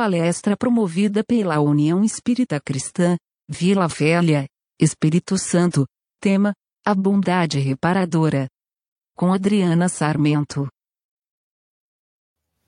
palestra promovida pela União Espírita Cristã, Vila Velha, Espírito Santo, tema, a bondade reparadora. Com Adriana Sarmento.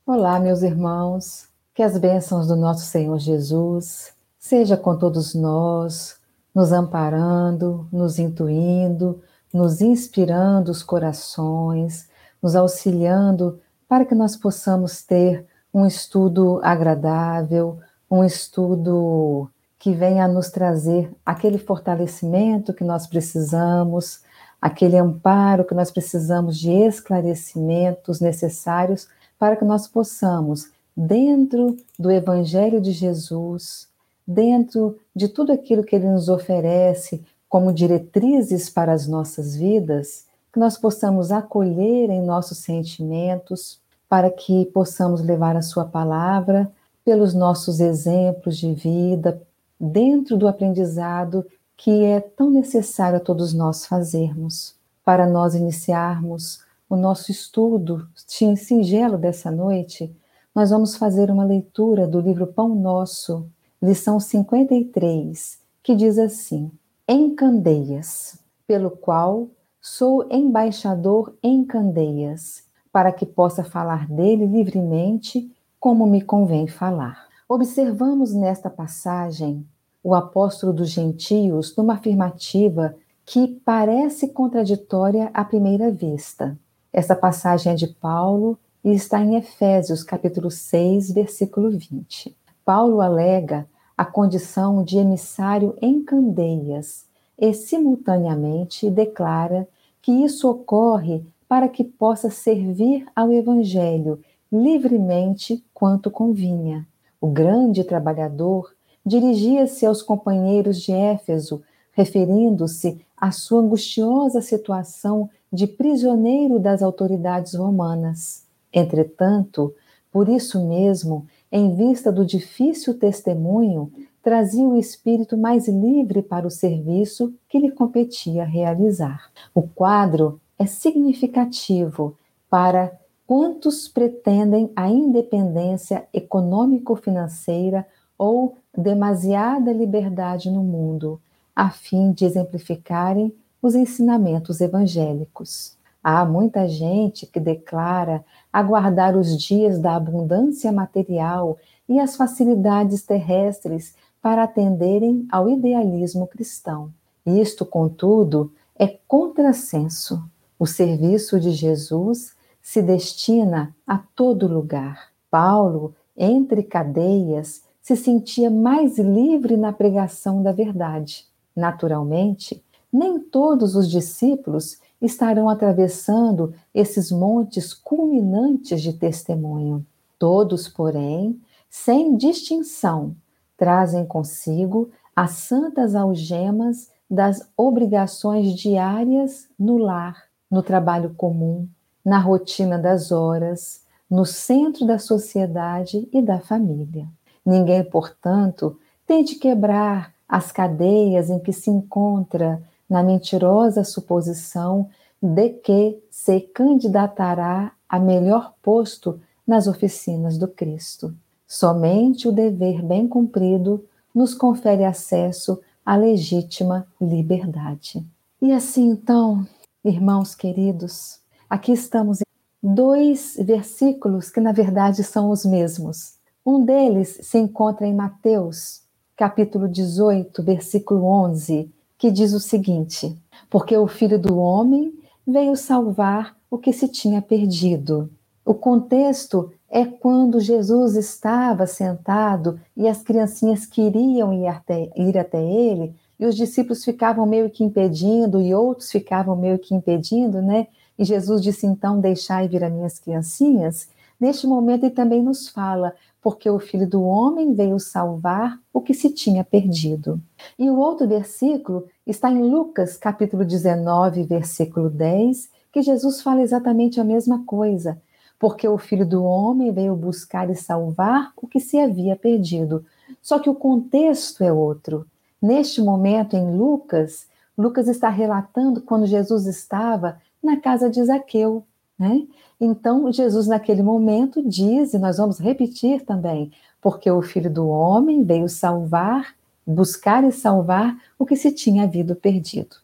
Olá, meus irmãos, que as bênçãos do nosso Senhor Jesus seja com todos nós, nos amparando, nos intuindo, nos inspirando os corações, nos auxiliando para que nós possamos ter um estudo agradável, um estudo que venha a nos trazer aquele fortalecimento que nós precisamos, aquele amparo que nós precisamos de esclarecimentos necessários para que nós possamos, dentro do Evangelho de Jesus, dentro de tudo aquilo que ele nos oferece como diretrizes para as nossas vidas, que nós possamos acolher em nossos sentimentos, para que possamos levar a Sua palavra pelos nossos exemplos de vida, dentro do aprendizado que é tão necessário a todos nós fazermos. Para nós iniciarmos o nosso estudo singelo dessa noite, nós vamos fazer uma leitura do livro Pão Nosso, lição 53, que diz assim: Em Candeias, pelo qual sou embaixador em Candeias, para que possa falar dele livremente, como me convém falar. Observamos nesta passagem o apóstolo dos gentios numa afirmativa que parece contraditória à primeira vista. Essa passagem é de Paulo e está em Efésios, capítulo 6, versículo 20. Paulo alega a condição de emissário em Candeias e, simultaneamente, declara que isso ocorre para que possa servir ao Evangelho livremente quanto convinha. O grande trabalhador dirigia-se aos companheiros de Éfeso, referindo-se à sua angustiosa situação de prisioneiro das autoridades romanas. Entretanto, por isso mesmo, em vista do difícil testemunho, trazia o espírito mais livre para o serviço que lhe competia realizar. O quadro é significativo para quantos pretendem a independência econômico-financeira ou demasiada liberdade no mundo, a fim de exemplificarem os ensinamentos evangélicos. Há muita gente que declara aguardar os dias da abundância material e as facilidades terrestres para atenderem ao idealismo cristão. Isto, contudo, é contrassenso. O serviço de Jesus se destina a todo lugar. Paulo, entre cadeias, se sentia mais livre na pregação da verdade. Naturalmente, nem todos os discípulos estarão atravessando esses montes culminantes de testemunho. Todos, porém, sem distinção, trazem consigo as santas algemas das obrigações diárias no lar no trabalho comum, na rotina das horas, no centro da sociedade e da família. Ninguém, portanto, tem de quebrar as cadeias em que se encontra na mentirosa suposição de que se candidatará a melhor posto nas oficinas do Cristo. Somente o dever bem cumprido nos confere acesso à legítima liberdade. E assim, então, Irmãos queridos, aqui estamos em dois versículos que na verdade são os mesmos. Um deles se encontra em Mateus, capítulo 18, versículo 11, que diz o seguinte: Porque o filho do homem veio salvar o que se tinha perdido. O contexto é quando Jesus estava sentado e as criancinhas queriam ir até, ir até ele e os discípulos ficavam meio que impedindo, e outros ficavam meio que impedindo, né? E Jesus disse então: Deixai vir as minhas criancinhas. Neste momento, ele também nos fala, porque o filho do homem veio salvar o que se tinha perdido. E o outro versículo está em Lucas, capítulo 19, versículo 10, que Jesus fala exatamente a mesma coisa. Porque o filho do homem veio buscar e salvar o que se havia perdido. Só que o contexto é outro. Neste momento, em Lucas, Lucas está relatando quando Jesus estava na casa de Zaqueu. Né? Então, Jesus, naquele momento, diz, e nós vamos repetir também: porque o Filho do Homem veio salvar, buscar e salvar o que se tinha havido perdido.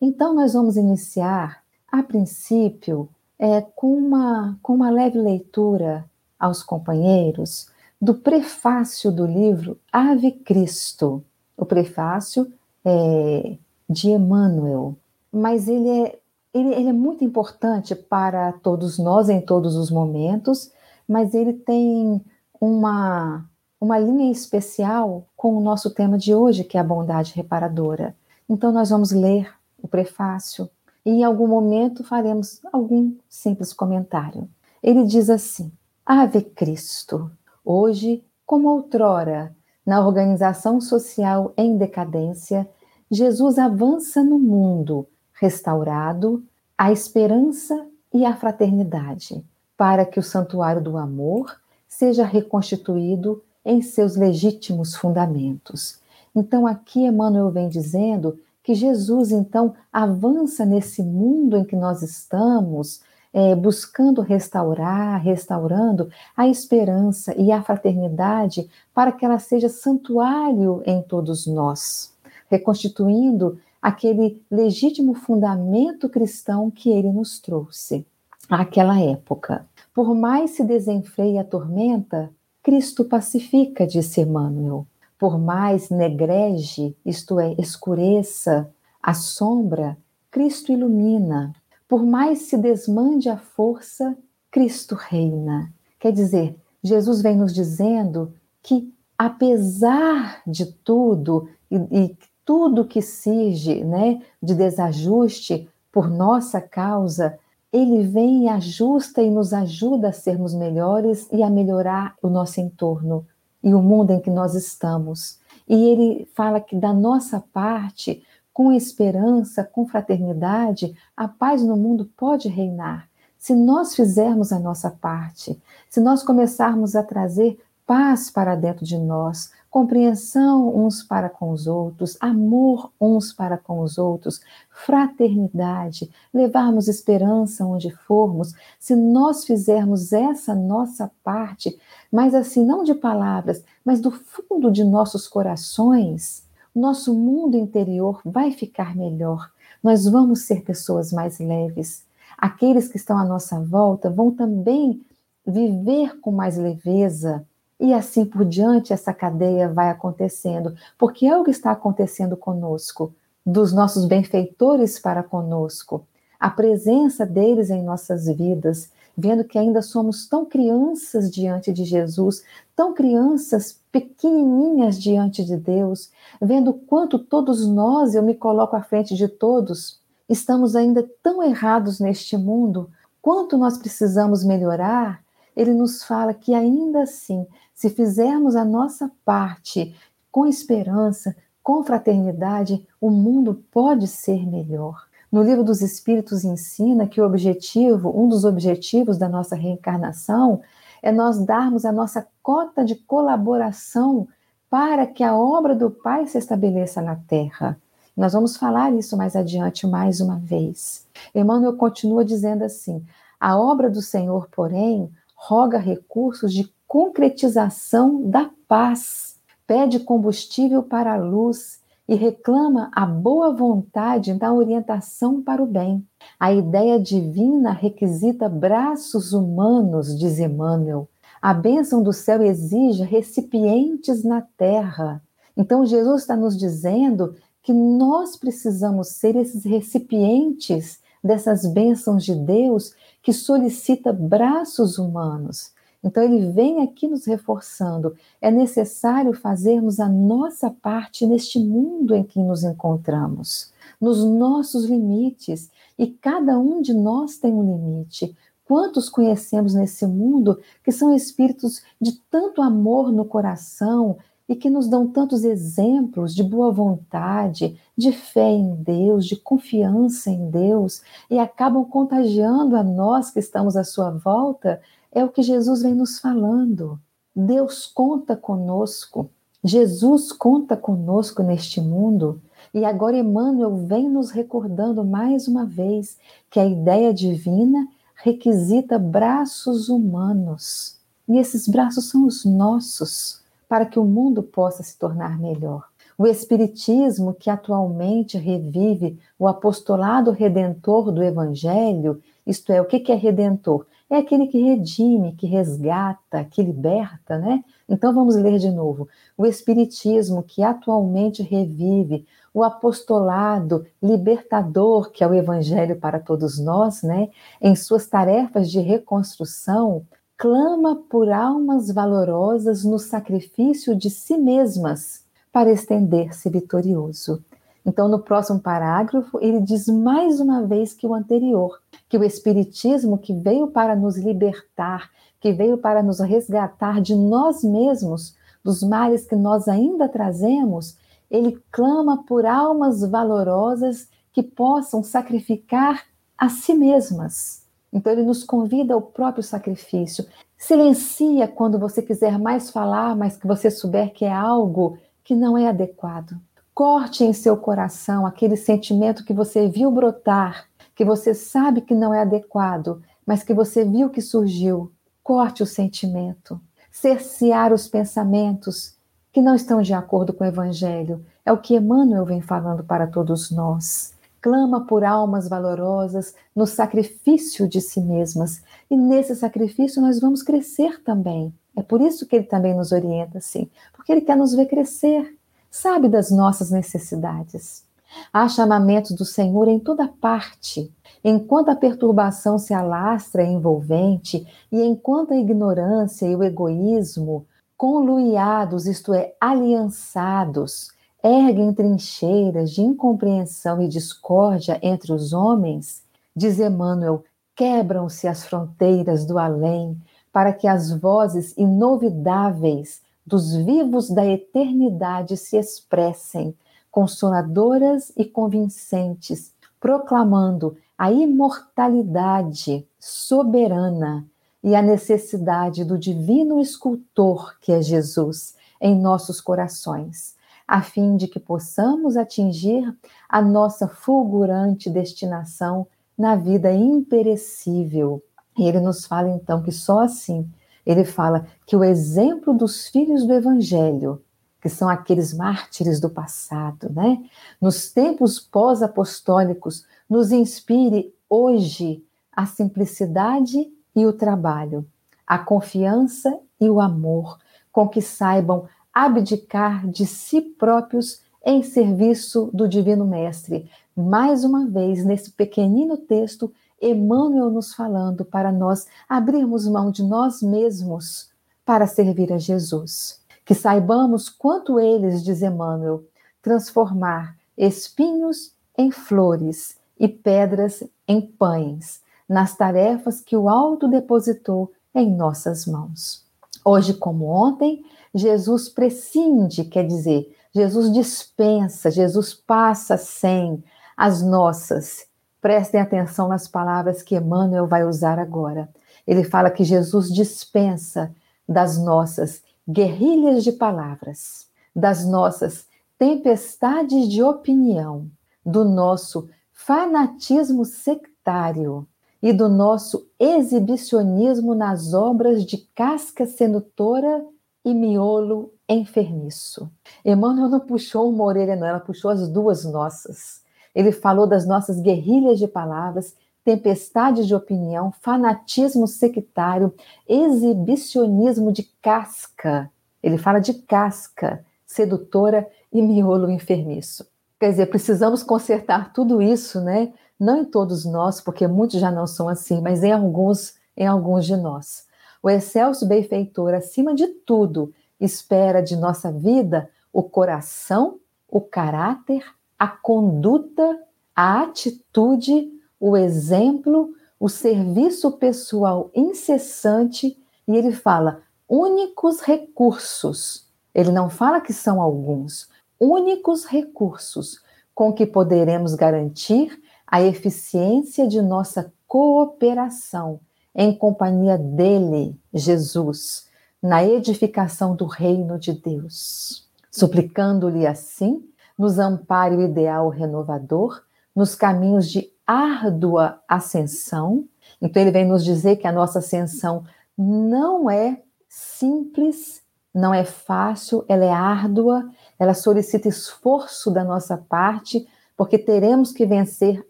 Então, nós vamos iniciar, a princípio, é, com, uma, com uma leve leitura aos companheiros do prefácio do livro Ave Cristo. O prefácio é de Emmanuel, mas ele é, ele, ele é muito importante para todos nós em todos os momentos, mas ele tem uma, uma linha especial com o nosso tema de hoje, que é a bondade reparadora. Então, nós vamos ler o prefácio e em algum momento faremos algum simples comentário. Ele diz assim: Ave Cristo, hoje, como outrora, na organização social em decadência, Jesus avança no mundo restaurado a esperança e a fraternidade, para que o santuário do amor seja reconstituído em seus legítimos fundamentos. Então, aqui Emmanuel vem dizendo que Jesus, então, avança nesse mundo em que nós estamos, é, buscando restaurar, restaurando a esperança e a fraternidade para que ela seja santuário em todos nós, reconstituindo aquele legítimo fundamento cristão que ele nos trouxe àquela época. Por mais se desenfreie a tormenta, Cristo pacifica, disse Emmanuel. Por mais negreje, isto é, escureça a sombra, Cristo ilumina. Por mais se desmande a força, Cristo reina. Quer dizer, Jesus vem nos dizendo que, apesar de tudo, e, e tudo que surge né, de desajuste por nossa causa, ele vem e ajusta e nos ajuda a sermos melhores e a melhorar o nosso entorno e o mundo em que nós estamos. E ele fala que da nossa parte, com esperança, com fraternidade, a paz no mundo pode reinar. Se nós fizermos a nossa parte, se nós começarmos a trazer paz para dentro de nós, compreensão uns para com os outros, amor uns para com os outros, fraternidade, levarmos esperança onde formos, se nós fizermos essa nossa parte, mas assim, não de palavras, mas do fundo de nossos corações, nosso mundo interior vai ficar melhor. Nós vamos ser pessoas mais leves. Aqueles que estão à nossa volta vão também viver com mais leveza, e assim por diante, essa cadeia vai acontecendo, porque é o que está acontecendo conosco, dos nossos benfeitores para conosco, a presença deles em nossas vidas, vendo que ainda somos tão crianças diante de Jesus, tão crianças pequenininhas diante de Deus, vendo quanto todos nós, eu me coloco à frente de todos, estamos ainda tão errados neste mundo, quanto nós precisamos melhorar, ele nos fala que ainda assim se fizermos a nossa parte com esperança, com fraternidade, o mundo pode ser melhor. No livro dos Espíritos ensina que o objetivo, um dos objetivos da nossa reencarnação, é nós darmos a nossa cota de colaboração para que a obra do Pai se estabeleça na Terra. Nós vamos falar isso mais adiante mais uma vez. Emmanuel continua dizendo assim: a obra do Senhor, porém, roga recursos de concretização da paz, pede combustível para a luz e reclama a boa vontade da orientação para o bem. A ideia divina requisita braços humanos, diz Emmanuel. A bênção do céu exige recipientes na terra. Então, Jesus está nos dizendo que nós precisamos ser esses recipientes dessas bênçãos de Deus que solicita braços humanos. Então, ele vem aqui nos reforçando: é necessário fazermos a nossa parte neste mundo em que nos encontramos, nos nossos limites, e cada um de nós tem um limite. Quantos conhecemos nesse mundo que são espíritos de tanto amor no coração e que nos dão tantos exemplos de boa vontade, de fé em Deus, de confiança em Deus e acabam contagiando a nós que estamos à sua volta é o que Jesus vem nos falando. Deus conta conosco. Jesus conta conosco neste mundo. E agora Emmanuel vem nos recordando mais uma vez que a ideia divina requisita braços humanos. E esses braços são os nossos. para que o mundo possa se tornar melhor. O Espiritismo, que atualmente revive o apostolado redentor do Evangelho, isto é, o que é redentor? É aquele que redime, que resgata, que liberta, né? Então vamos ler de novo. O Espiritismo, que atualmente revive o apostolado libertador, que é o Evangelho para todos nós, né? Em suas tarefas de reconstrução, clama por almas valorosas no sacrifício de si mesmas para estender-se vitorioso. Então, no próximo parágrafo, ele diz mais uma vez que o anterior, que o Espiritismo que veio para nos libertar, que veio para nos resgatar de nós mesmos, dos males que nós ainda trazemos, ele clama por almas valorosas que possam sacrificar a si mesmas. Então, ele nos convida ao próprio sacrifício. Silencia quando você quiser mais falar, mas que você souber que é algo que não é adequado. Corte em seu coração aquele sentimento que você viu brotar, que você sabe que não é adequado, mas que você viu que surgiu. Corte o sentimento. Cercear os pensamentos que não estão de acordo com o Evangelho. É o que Emmanuel vem falando para todos nós. Clama por almas valorosas no sacrifício de si mesmas. E nesse sacrifício nós vamos crescer também. É por isso que ele também nos orienta assim, porque ele quer nos ver crescer, sabe das nossas necessidades. Há chamamentos do Senhor em toda parte. Enquanto a perturbação se alastra é envolvente e enquanto a ignorância e o egoísmo, conluiados, isto é, aliançados, erguem trincheiras de incompreensão e discórdia entre os homens, diz Emmanuel, quebram-se as fronteiras do além para que as vozes inovidáveis dos vivos da eternidade se expressem, consoladoras e convincentes, proclamando a imortalidade soberana e a necessidade do divino escultor que é Jesus em nossos corações, a fim de que possamos atingir a nossa fulgurante destinação na vida imperecível e ele nos fala então que só assim, ele fala que o exemplo dos filhos do evangelho, que são aqueles mártires do passado, né? Nos tempos pós-apostólicos, nos inspire hoje a simplicidade e o trabalho, a confiança e o amor, com que saibam abdicar de si próprios em serviço do Divino Mestre. Mais uma vez, nesse pequenino texto, Emmanuel nos falando para nós abrirmos mão de nós mesmos para servir a Jesus. Que saibamos quanto eles, diz Emmanuel, transformar espinhos em flores e pedras em pães, nas tarefas que o alto depositou em nossas mãos. Hoje, como ontem, Jesus prescinde, quer dizer, Jesus dispensa, Jesus passa sem as nossas Prestem atenção nas palavras que Emmanuel vai usar agora. Ele fala que Jesus dispensa das nossas guerrilhas de palavras, das nossas tempestades de opinião, do nosso fanatismo sectário e do nosso exibicionismo nas obras de casca sedutora e miolo enfermiço. Emmanuel não puxou uma orelha, não, ela puxou as duas nossas. Ele falou das nossas guerrilhas de palavras, tempestades de opinião, fanatismo sectário, exibicionismo de casca. Ele fala de casca, sedutora e miolo enfermiço. Quer dizer, precisamos consertar tudo isso, né? Não em todos nós, porque muitos já não são assim, mas em alguns, em alguns de nós. O excelso benfeitor, acima de tudo, espera de nossa vida o coração, o caráter, a conduta, a atitude, o exemplo, o serviço pessoal incessante, e ele fala únicos recursos. Ele não fala que são alguns, únicos recursos com que poderemos garantir a eficiência de nossa cooperação em companhia dele, Jesus, na edificação do reino de Deus. Suplicando-lhe assim nos ampare o ideal renovador, nos caminhos de árdua ascensão. Então, ele vem nos dizer que a nossa ascensão não é simples não é fácil, ela é árdua, ela solicita esforço da nossa parte, porque teremos que vencer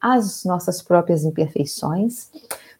as nossas próprias imperfeições,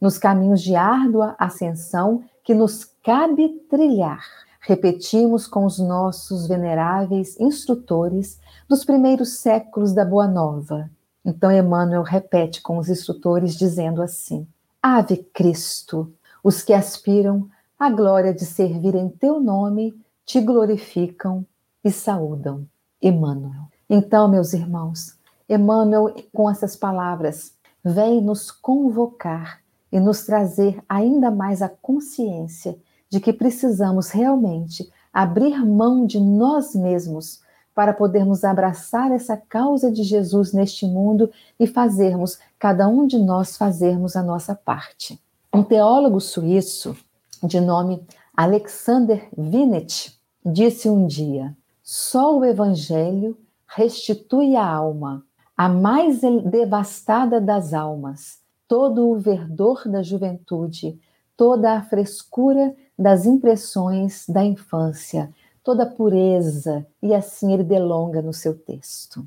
nos caminhos de árdua ascensão que nos cabe trilhar. Repetimos com os nossos veneráveis instrutores dos primeiros séculos da Boa Nova. Então Emmanuel repete com os instrutores dizendo assim: Ave Cristo, os que aspiram à glória de servir em teu nome te glorificam e saúdam. Emmanuel. Então, meus irmãos, Emmanuel, com essas palavras, vem nos convocar e nos trazer ainda mais a consciência de que precisamos realmente abrir mão de nós mesmos para podermos abraçar essa causa de Jesus neste mundo e fazermos, cada um de nós fazermos a nossa parte. Um teólogo suíço de nome Alexander Vinet disse um dia: só o Evangelho restitui a alma, a mais devastada das almas, todo o verdor da juventude, toda a frescura das impressões da infância, toda a pureza, e assim ele delonga no seu texto.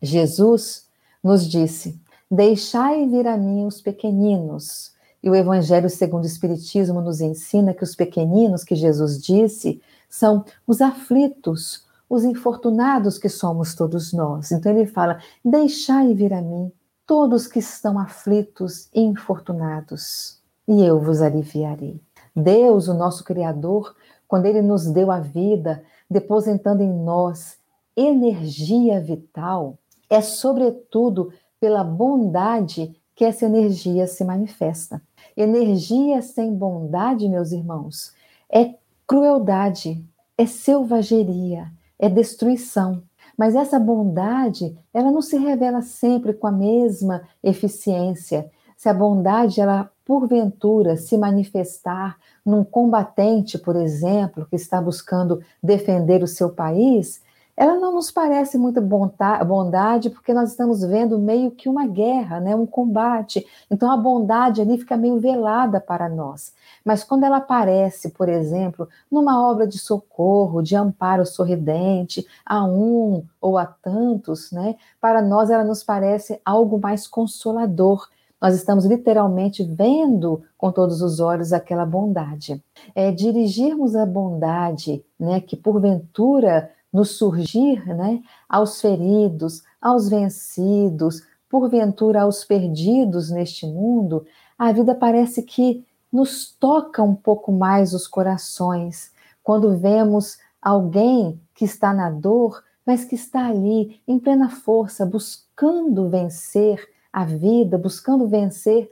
Jesus nos disse: Deixai vir a mim os pequeninos. E o Evangelho segundo o Espiritismo nos ensina que os pequeninos que Jesus disse são os aflitos, os infortunados que somos todos nós. Então ele fala: Deixai vir a mim todos que estão aflitos e infortunados, e eu vos aliviarei. Deus, o nosso Criador, quando ele nos deu a vida, depositando em nós energia vital, é sobretudo pela bondade que essa energia se manifesta. Energia sem bondade, meus irmãos, é crueldade, é selvageria, é destruição. Mas essa bondade, ela não se revela sempre com a mesma eficiência. Se a bondade, ela porventura se manifestar num combatente, por exemplo, que está buscando defender o seu país, ela não nos parece muito bondade, porque nós estamos vendo meio que uma guerra, né, um combate. Então a bondade ali fica meio velada para nós. Mas quando ela aparece, por exemplo, numa obra de socorro, de amparo sorridente, a um ou a tantos, né, para nós ela nos parece algo mais consolador. Nós estamos literalmente vendo com todos os olhos aquela bondade. É dirigirmos a bondade, né, que porventura nos surgir né, aos feridos, aos vencidos, porventura aos perdidos neste mundo, a vida parece que nos toca um pouco mais os corações. Quando vemos alguém que está na dor, mas que está ali em plena força, buscando vencer a vida, buscando vencer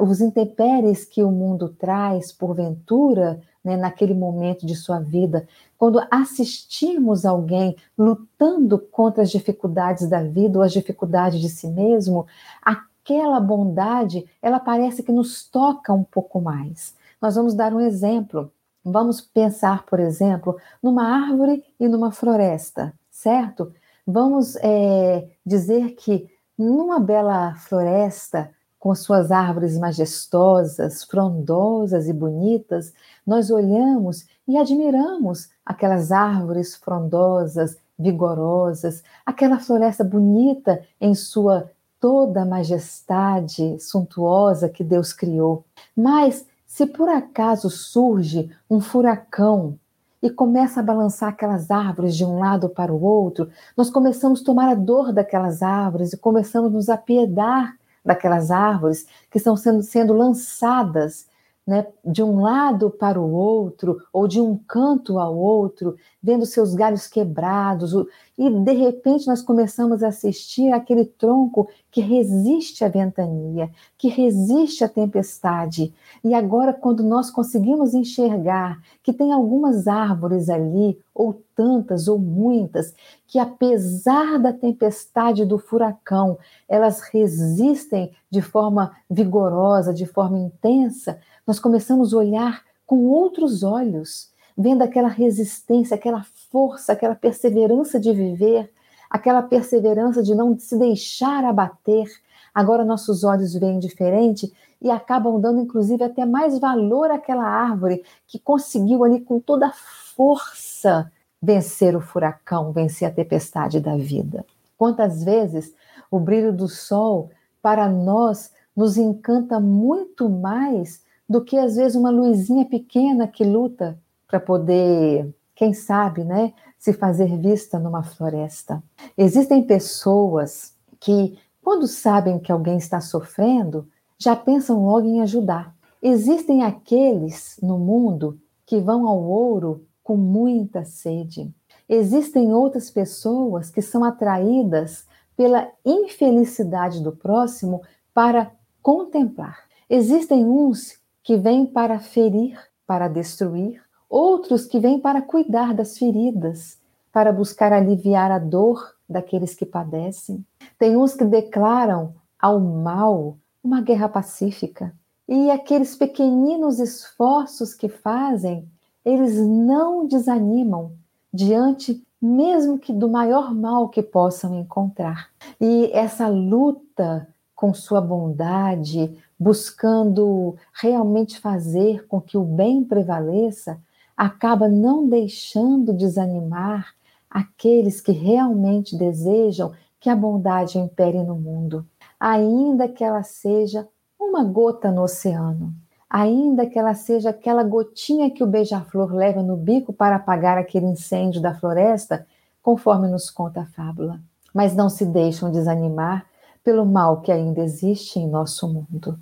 os intempéries que o mundo traz, porventura, né, naquele momento de sua vida, quando assistirmos alguém lutando contra as dificuldades da vida ou as dificuldades de si mesmo, aquela bondade, ela parece que nos toca um pouco mais. Nós vamos dar um exemplo. Vamos pensar, por exemplo, numa árvore e numa floresta, certo? Vamos é, dizer que numa bela floresta, com suas árvores majestosas, frondosas e bonitas, nós olhamos e admiramos aquelas árvores frondosas, vigorosas, aquela floresta bonita em sua toda majestade suntuosa que Deus criou. Mas se por acaso surge um furacão e começa a balançar aquelas árvores de um lado para o outro, nós começamos a tomar a dor daquelas árvores e começamos a nos apiedar daquelas árvores que estão sendo, sendo lançadas né, de um lado para o outro, ou de um canto ao outro, vendo seus galhos quebrados, e de repente nós começamos a assistir aquele tronco que resiste à ventania, que resiste à tempestade. E agora, quando nós conseguimos enxergar que tem algumas árvores ali, ou tantas, ou muitas, que apesar da tempestade do furacão, elas resistem de forma vigorosa, de forma intensa, nós começamos a olhar com outros olhos, vendo aquela resistência, aquela força, aquela perseverança de viver, aquela perseverança de não se deixar abater. Agora nossos olhos veem diferente e acabam dando, inclusive, até mais valor àquela árvore que conseguiu ali com toda a força vencer o furacão, vencer a tempestade da vida. Quantas vezes o brilho do sol, para nós, nos encanta muito mais do que às vezes uma luzinha pequena que luta para poder, quem sabe, né, se fazer vista numa floresta. Existem pessoas que, quando sabem que alguém está sofrendo, já pensam logo em ajudar. Existem aqueles no mundo que vão ao ouro com muita sede. Existem outras pessoas que são atraídas pela infelicidade do próximo para contemplar. Existem uns que vêm para ferir, para destruir, outros que vêm para cuidar das feridas, para buscar aliviar a dor daqueles que padecem. Tem uns que declaram ao mal uma guerra pacífica. E aqueles pequeninos esforços que fazem, eles não desanimam diante mesmo que do maior mal que possam encontrar. E essa luta com sua bondade, buscando realmente fazer com que o bem prevaleça, acaba não deixando desanimar aqueles que realmente desejam que a bondade impere no mundo, ainda que ela seja uma gota no oceano, ainda que ela seja aquela gotinha que o beija-flor leva no bico para apagar aquele incêndio da floresta, conforme nos conta a fábula. Mas não se deixam desanimar pelo mal que ainda existe em nosso mundo.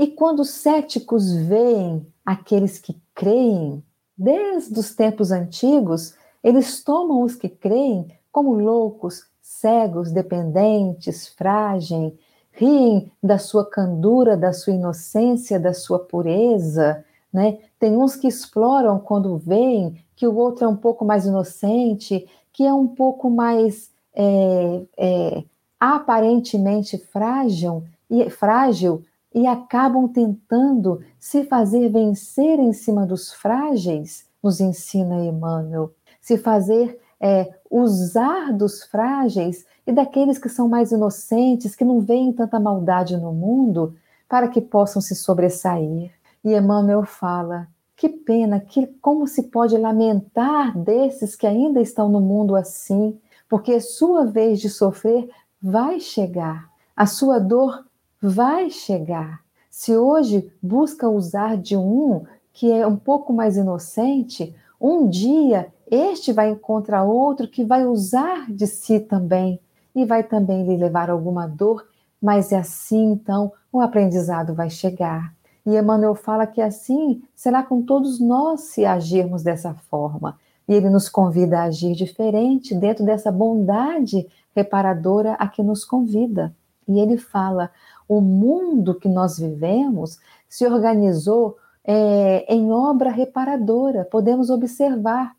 E quando os céticos veem aqueles que creem, desde os tempos antigos, eles tomam os que creem como loucos, cegos, dependentes, frágeis, riem da sua candura, da sua inocência, da sua pureza, né? Tem uns que exploram quando veem que o outro é um pouco mais inocente, que é um pouco mais é, é, aparentemente frágil e frágil e acabam tentando se fazer vencer em cima dos frágeis, nos ensina Emmanuel, se fazer é, usar dos frágeis e daqueles que são mais inocentes, que não veem tanta maldade no mundo, para que possam se sobressair. E Emmanuel fala: que pena, que como se pode lamentar desses que ainda estão no mundo assim, porque sua vez de sofrer vai chegar, a sua dor vai chegar. Se hoje busca usar de um que é um pouco mais inocente, um dia este vai encontrar outro que vai usar de si também e vai também lhe levar alguma dor, mas é assim então o aprendizado vai chegar. E Emmanuel fala que assim será com todos nós se agirmos dessa forma. E ele nos convida a agir diferente dentro dessa bondade reparadora a que nos convida. E ele fala: o mundo que nós vivemos se organizou é, em obra reparadora. Podemos observar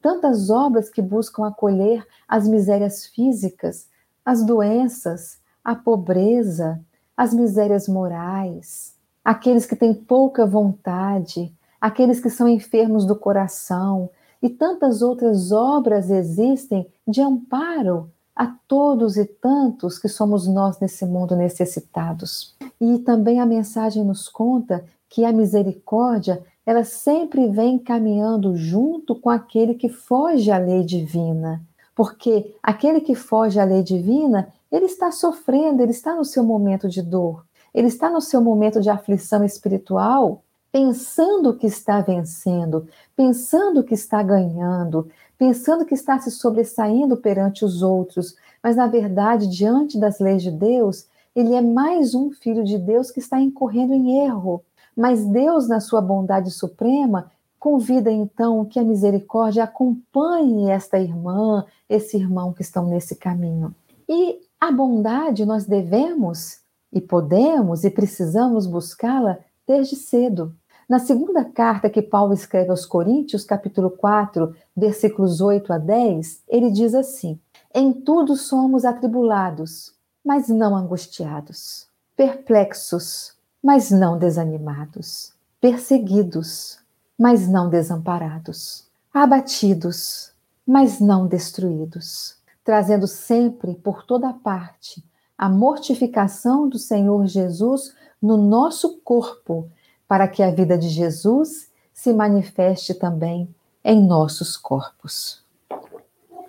tantas obras que buscam acolher as misérias físicas, as doenças, a pobreza, as misérias morais, aqueles que têm pouca vontade, aqueles que são enfermos do coração, e tantas outras obras existem de amparo a todos e tantos que somos nós nesse mundo necessitados. E também a mensagem nos conta que a misericórdia, ela sempre vem caminhando junto com aquele que foge à lei divina. Porque aquele que foge à lei divina, ele está sofrendo, ele está no seu momento de dor, ele está no seu momento de aflição espiritual, pensando que está vencendo, pensando que está ganhando, pensando que está se sobressaindo perante os outros, mas na verdade, diante das leis de Deus, ele é mais um filho de Deus que está incorrendo em erro. Mas Deus, na sua bondade suprema, convida então que a misericórdia acompanhe esta irmã, esse irmão que estão nesse caminho. E a bondade nós devemos e podemos e precisamos buscá-la desde cedo. Na segunda carta que Paulo escreve aos Coríntios, capítulo 4, versículos 8 a 10, ele diz assim: Em tudo somos atribulados, mas não angustiados, perplexos, mas não desanimados, perseguidos, mas não desamparados, abatidos, mas não destruídos, trazendo sempre por toda parte a mortificação do Senhor Jesus no nosso corpo, para que a vida de Jesus se manifeste também em nossos corpos.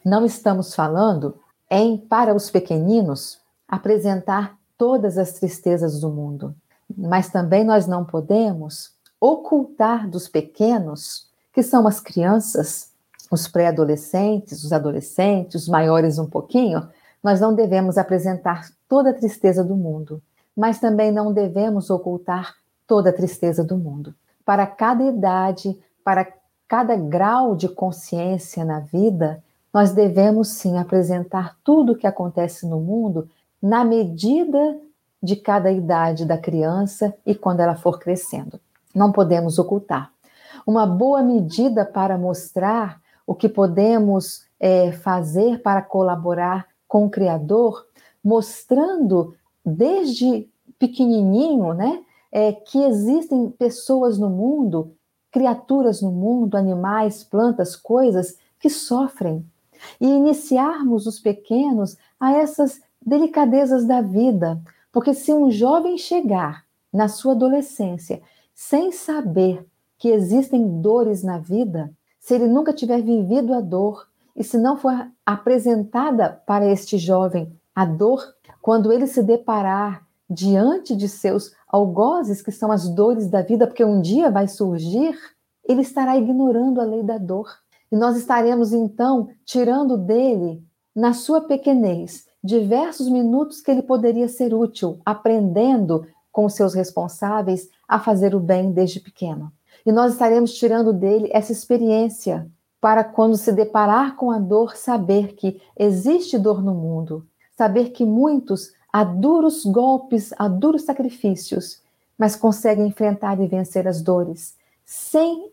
Não estamos falando em, para os pequeninos, apresentar todas as tristezas do mundo, mas também nós não podemos ocultar dos pequenos, que são as crianças, os pré-adolescentes, os adolescentes, os maiores um pouquinho, nós não devemos apresentar toda a tristeza do mundo, mas também não devemos ocultar toda a tristeza do mundo. Para cada idade, para cada grau de consciência na vida, nós devemos sim apresentar tudo o que acontece no mundo na medida de cada idade da criança e quando ela for crescendo. Não podemos ocultar. Uma boa medida para mostrar o que podemos é, fazer para colaborar com o Criador, mostrando desde pequenininho, né, é, que existem pessoas no mundo, criaturas no mundo, animais, plantas, coisas que sofrem. E iniciarmos os pequenos a essas delicadezas da vida, porque se um jovem chegar na sua adolescência sem saber que existem dores na vida, se ele nunca tiver vivido a dor e se não for apresentada para este jovem a dor, quando ele se deparar diante de seus algozes, que são as dores da vida, porque um dia vai surgir, ele estará ignorando a lei da dor. E nós estaremos então tirando dele, na sua pequenez, diversos minutos que ele poderia ser útil, aprendendo com seus responsáveis a fazer o bem desde pequeno. E nós estaremos tirando dele essa experiência para quando se deparar com a dor, saber que existe dor no mundo, saber que muitos há duros golpes, há duros sacrifícios, mas conseguem enfrentar e vencer as dores, sem,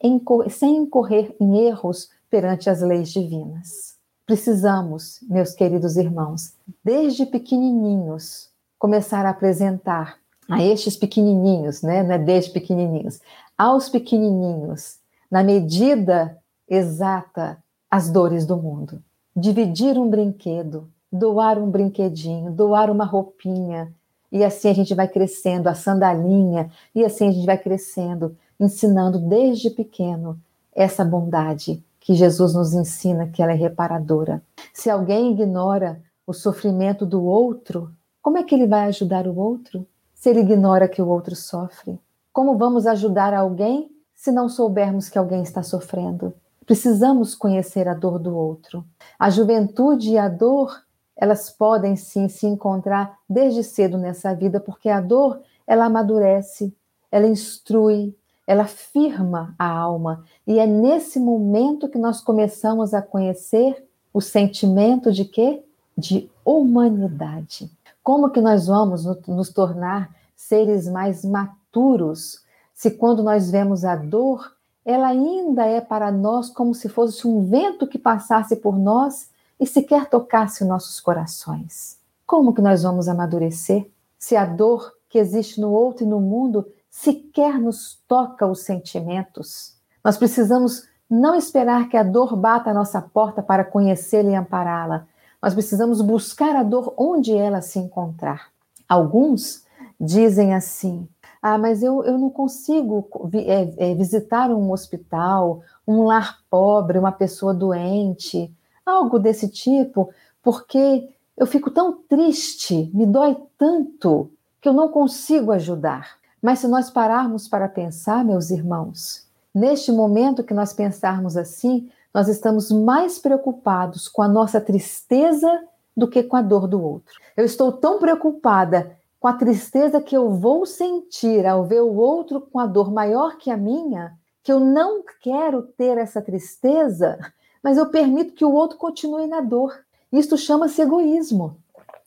sem incorrer em erros perante as leis divinas. Precisamos, meus queridos irmãos, desde pequenininhos, começar a apresentar a estes pequenininhos, né? Não é desde pequenininhos, aos pequenininhos, na medida exata, as dores do mundo. Dividir um brinquedo, doar um brinquedinho, doar uma roupinha, e assim a gente vai crescendo, a sandalinha, e assim a gente vai crescendo, ensinando desde pequeno essa bondade que Jesus nos ensina que ela é reparadora. Se alguém ignora o sofrimento do outro, como é que ele vai ajudar o outro? Se ele ignora que o outro sofre? Como vamos ajudar alguém se não soubermos que alguém está sofrendo? Precisamos conhecer a dor do outro. A juventude e a dor elas podem sim se encontrar desde cedo nessa vida, porque a dor, ela amadurece, ela instrui, ela firma a alma, e é nesse momento que nós começamos a conhecer o sentimento de quê? De humanidade. Como que nós vamos nos tornar seres mais maturos se quando nós vemos a dor, ela ainda é para nós como se fosse um vento que passasse por nós e sequer tocasse nossos corações. Como que nós vamos amadurecer se a dor que existe no outro e no mundo sequer nos toca os sentimentos? Nós precisamos não esperar que a dor bata a nossa porta para conhecê-la e ampará-la. Nós precisamos buscar a dor onde ela se encontrar. Alguns dizem assim: ah, mas eu, eu não consigo é, é, visitar um hospital, um lar pobre, uma pessoa doente algo desse tipo, porque eu fico tão triste, me dói tanto que eu não consigo ajudar. Mas se nós pararmos para pensar, meus irmãos, neste momento que nós pensarmos assim, nós estamos mais preocupados com a nossa tristeza do que com a dor do outro. Eu estou tão preocupada com a tristeza que eu vou sentir ao ver o outro com a dor maior que a minha, que eu não quero ter essa tristeza mas eu permito que o outro continue na dor. Isto chama-se egoísmo.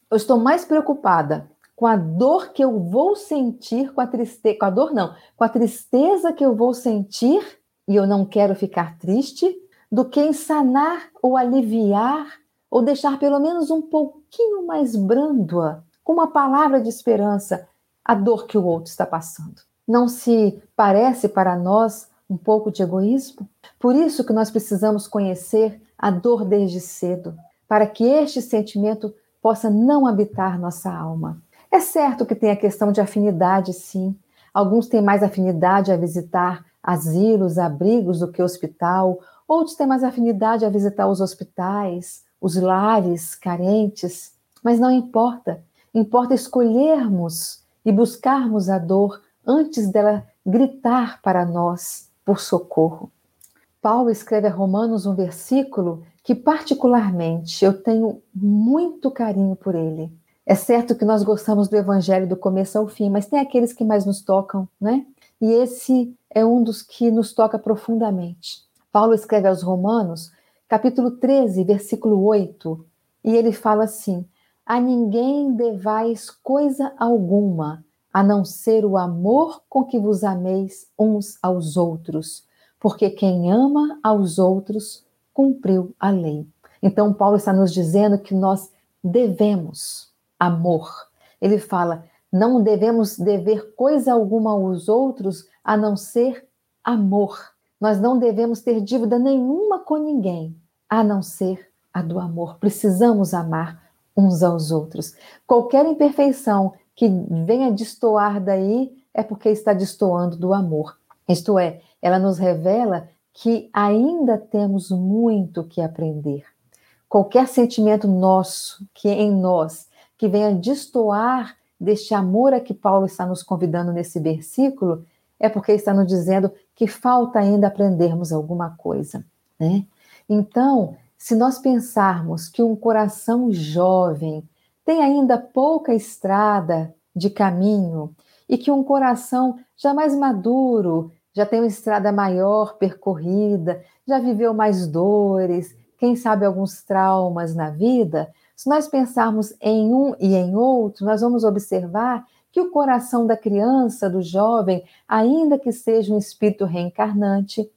Eu estou mais preocupada com a dor que eu vou sentir, com a tristeza, com a dor não, com a tristeza que eu vou sentir, e eu não quero ficar triste, do que em sanar ou aliviar ou deixar pelo menos um pouquinho mais brando, com uma palavra de esperança, a dor que o outro está passando. Não se parece para nós um pouco de egoísmo? Por isso que nós precisamos conhecer a dor desde cedo, para que este sentimento possa não habitar nossa alma. É certo que tem a questão de afinidade, sim. Alguns têm mais afinidade a visitar asilos, abrigos do que hospital, outros têm mais afinidade a visitar os hospitais, os lares carentes, mas não importa. Importa escolhermos e buscarmos a dor antes dela gritar para nós por socorro. Paulo escreve a Romanos um versículo que, particularmente, eu tenho muito carinho por ele. É certo que nós gostamos do evangelho do começo ao fim, mas tem aqueles que mais nos tocam, né? E esse é um dos que nos toca profundamente. Paulo escreve aos Romanos, capítulo 13, versículo 8, e ele fala assim: A ninguém devais coisa alguma, a não ser o amor com que vos ameis uns aos outros porque quem ama aos outros cumpriu a lei. Então, Paulo está nos dizendo que nós devemos amor. Ele fala: não devemos dever coisa alguma aos outros a não ser amor. Nós não devemos ter dívida nenhuma com ninguém a não ser a do amor. Precisamos amar uns aos outros. Qualquer imperfeição que venha destoar daí é porque está destoando do amor. Isto é, ela nos revela que ainda temos muito que aprender. Qualquer sentimento nosso, que é em nós, que venha destoar deste amor a que Paulo está nos convidando nesse versículo, é porque está nos dizendo que falta ainda aprendermos alguma coisa. Né? Então, se nós pensarmos que um coração jovem tem ainda pouca estrada de caminho e que um coração já mais maduro já tem uma estrada maior percorrida, já viveu mais dores, quem sabe alguns traumas na vida, se nós pensarmos em um e em outro, nós vamos observar que o coração da criança, do jovem, ainda que seja um espírito reencarnante,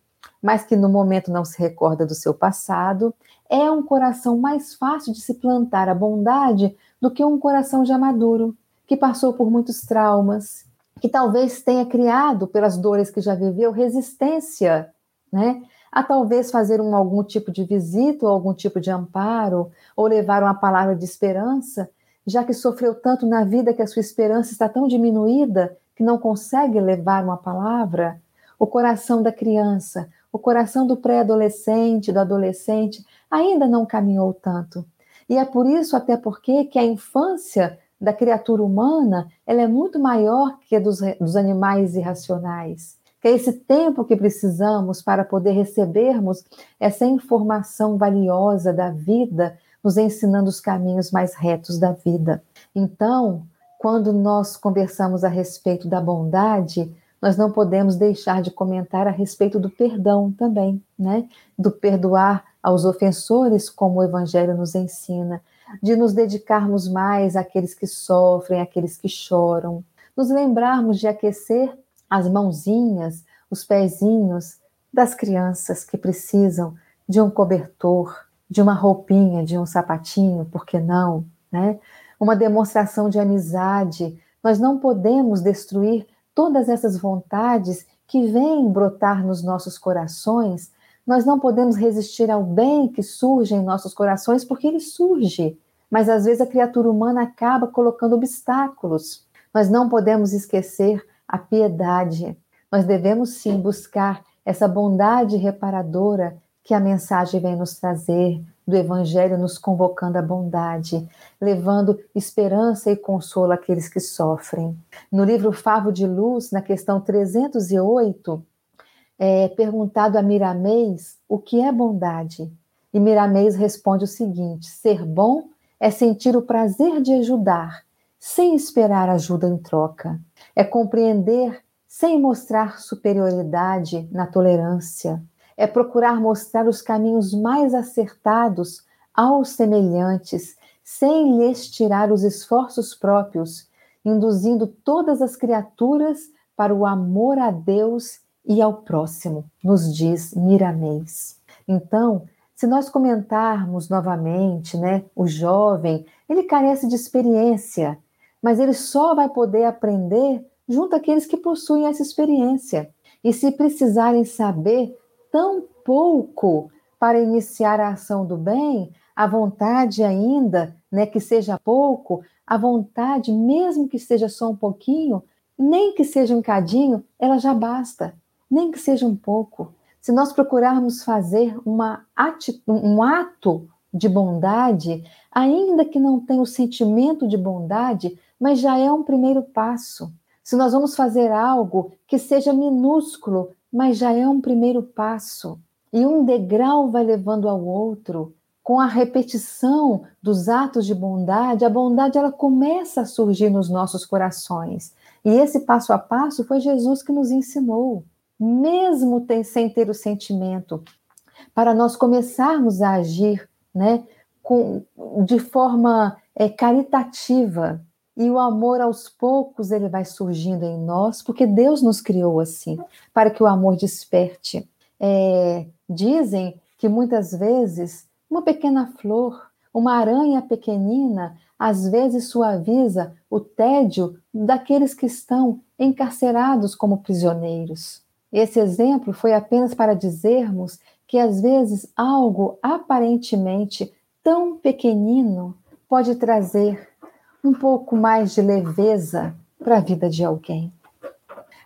mas que no momento não se recorda do seu passado, é um coração mais fácil de se plantar. A bondade do que um coração já maduro, que passou por muitos traumas, que talvez tenha criado, pelas dores que já viveu, resistência, né? A talvez fazer um, algum tipo de visita, ou algum tipo de amparo, ou levar uma palavra de esperança, já que sofreu tanto na vida que a sua esperança está tão diminuída que não consegue levar uma palavra. O coração da criança, o coração do pré-adolescente, do adolescente, ainda não caminhou tanto. E é por isso, até porque, que a infância da criatura humana, ela é muito maior que a dos, dos animais irracionais. Que é esse tempo que precisamos para poder recebermos essa informação valiosa da vida, nos ensinando os caminhos mais retos da vida. Então, quando nós conversamos a respeito da bondade, nós não podemos deixar de comentar a respeito do perdão também, né? Do perdoar aos ofensores, como o Evangelho nos ensina, de nos dedicarmos mais àqueles que sofrem, àqueles que choram, nos lembrarmos de aquecer as mãozinhas, os pezinhos das crianças que precisam de um cobertor, de uma roupinha, de um sapatinho, por que não, né? Uma demonstração de amizade. Nós não podemos destruir todas essas vontades que vêm brotar nos nossos corações nós não podemos resistir ao bem que surge em nossos corações, porque ele surge. Mas às vezes a criatura humana acaba colocando obstáculos. Nós não podemos esquecer a piedade. Nós devemos sim buscar essa bondade reparadora que a mensagem vem nos trazer, do Evangelho nos convocando à bondade, levando esperança e consolo àqueles que sofrem. No livro Favo de Luz, na questão 308, é perguntado a Miramês o que é bondade. E Miramês responde o seguinte: ser bom é sentir o prazer de ajudar, sem esperar ajuda em troca. É compreender sem mostrar superioridade na tolerância. É procurar mostrar os caminhos mais acertados aos semelhantes, sem lhes tirar os esforços próprios, induzindo todas as criaturas para o amor a Deus e ao próximo, nos diz Miramês. Então, se nós comentarmos novamente, né, o jovem, ele carece de experiência, mas ele só vai poder aprender junto àqueles que possuem essa experiência. E se precisarem saber tão pouco para iniciar a ação do bem, a vontade ainda, né, que seja pouco, a vontade, mesmo que seja só um pouquinho, nem que seja um cadinho, ela já basta, nem que seja um pouco. Se nós procurarmos fazer uma um ato de bondade, ainda que não tenha o sentimento de bondade, mas já é um primeiro passo. Se nós vamos fazer algo que seja minúsculo, mas já é um primeiro passo. E um degrau vai levando ao outro. Com a repetição dos atos de bondade, a bondade ela começa a surgir nos nossos corações. E esse passo a passo foi Jesus que nos ensinou, mesmo sem ter o sentimento, para nós começarmos a agir né, com, de forma é, caritativa. E o amor, aos poucos, ele vai surgindo em nós, porque Deus nos criou assim, para que o amor desperte. É, dizem que muitas vezes uma pequena flor, uma aranha pequenina, às vezes suaviza o tédio daqueles que estão encarcerados como prisioneiros. Esse exemplo foi apenas para dizermos que às vezes algo aparentemente tão pequenino pode trazer um pouco mais de leveza para a vida de alguém.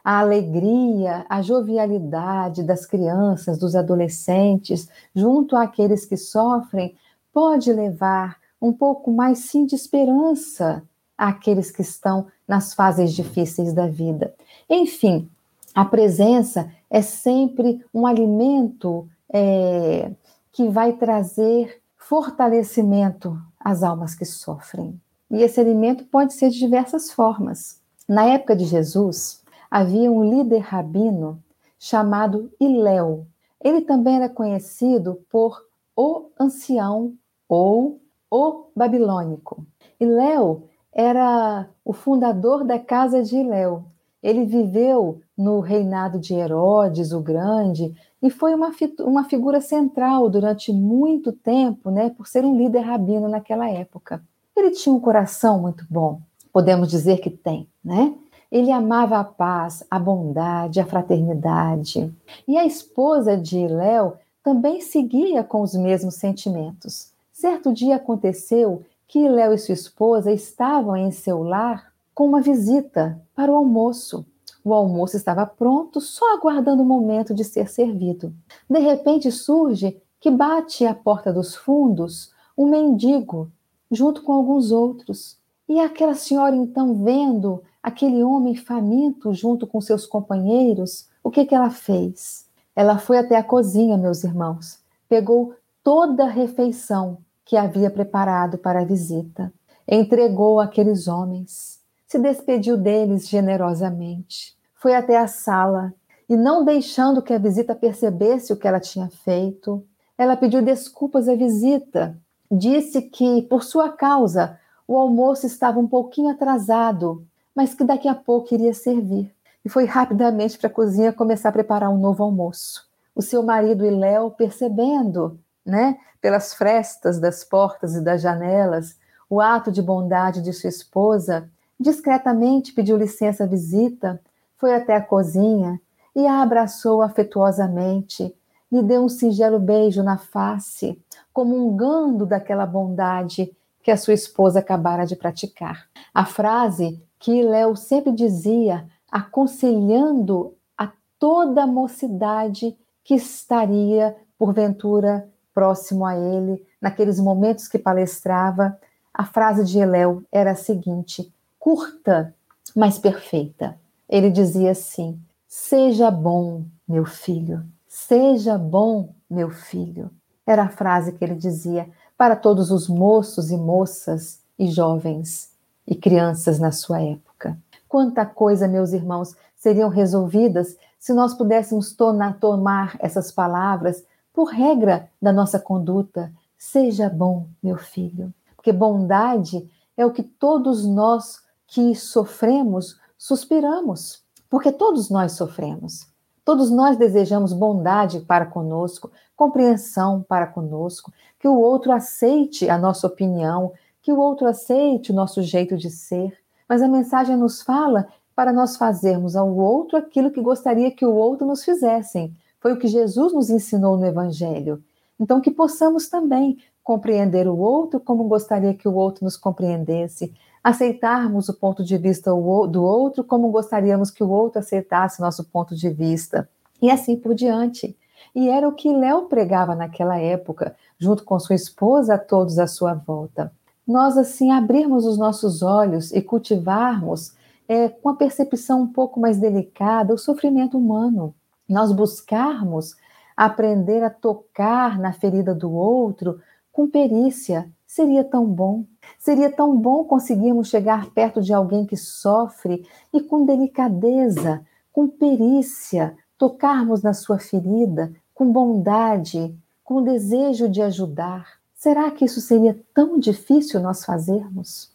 A alegria, a jovialidade das crianças, dos adolescentes, junto àqueles que sofrem, pode levar um pouco mais sim de esperança àqueles que estão nas fases difíceis da vida. Enfim, a presença é sempre um alimento é, que vai trazer fortalecimento às almas que sofrem. E esse alimento pode ser de diversas formas. Na época de Jesus, havia um líder rabino chamado Iléu. Ele também era conhecido por o ancião ou o babilônico. Iléu era o fundador da casa de Iléu. Ele viveu no reinado de Herodes o Grande e foi uma, uma figura central durante muito tempo, né, por ser um líder rabino naquela época. Ele tinha um coração muito bom, podemos dizer que tem, né? Ele amava a paz, a bondade, a fraternidade. E a esposa de Léo também seguia com os mesmos sentimentos. Certo dia aconteceu que Léo e sua esposa estavam em seu lar com uma visita para o almoço. O almoço estava pronto, só aguardando o momento de ser servido. De repente surge que bate à porta dos fundos um mendigo, junto com alguns outros. E aquela senhora, então, vendo aquele homem faminto junto com seus companheiros, o que, que ela fez? Ela foi até a cozinha, meus irmãos, pegou toda a refeição que havia preparado para a visita, entregou àqueles homens se despediu deles generosamente. Foi até a sala e, não deixando que a visita percebesse o que ela tinha feito, ela pediu desculpas à visita. Disse que, por sua causa, o almoço estava um pouquinho atrasado, mas que daqui a pouco iria servir. E foi rapidamente para a cozinha começar a preparar um novo almoço. O seu marido e Léo, percebendo, né, pelas frestas das portas e das janelas, o ato de bondade de sua esposa, Discretamente pediu licença à visita, foi até a cozinha e a abraçou afetuosamente, lhe deu um singelo beijo na face, comungando daquela bondade que a sua esposa acabara de praticar. A frase que Léo sempre dizia, aconselhando a toda mocidade que estaria, porventura, próximo a ele, naqueles momentos que palestrava, a frase de Eléu era a seguinte: curta, mas perfeita. Ele dizia assim: Seja bom, meu filho, seja bom, meu filho. Era a frase que ele dizia para todos os moços e moças e jovens e crianças na sua época. Quanta coisa, meus irmãos, seriam resolvidas se nós pudéssemos tornar, tomar essas palavras por regra da nossa conduta. Seja bom, meu filho. Porque bondade é o que todos nós que sofremos, suspiramos, porque todos nós sofremos. Todos nós desejamos bondade para conosco, compreensão para conosco, que o outro aceite a nossa opinião, que o outro aceite o nosso jeito de ser. Mas a mensagem nos fala para nós fazermos ao outro aquilo que gostaria que o outro nos fizessem. Foi o que Jesus nos ensinou no Evangelho. Então, que possamos também compreender o outro como gostaria que o outro nos compreendesse, aceitarmos o ponto de vista do outro como gostaríamos que o outro aceitasse nosso ponto de vista, e assim por diante. E era o que Léo pregava naquela época, junto com sua esposa, a todos à sua volta. Nós, assim, abrirmos os nossos olhos e cultivarmos é, com a percepção um pouco mais delicada o sofrimento humano. Nós buscarmos aprender a tocar na ferida do outro com perícia. Seria tão bom. Seria tão bom conseguirmos chegar perto de alguém que sofre e com delicadeza, com perícia, tocarmos na sua ferida, com bondade, com desejo de ajudar. Será que isso seria tão difícil nós fazermos?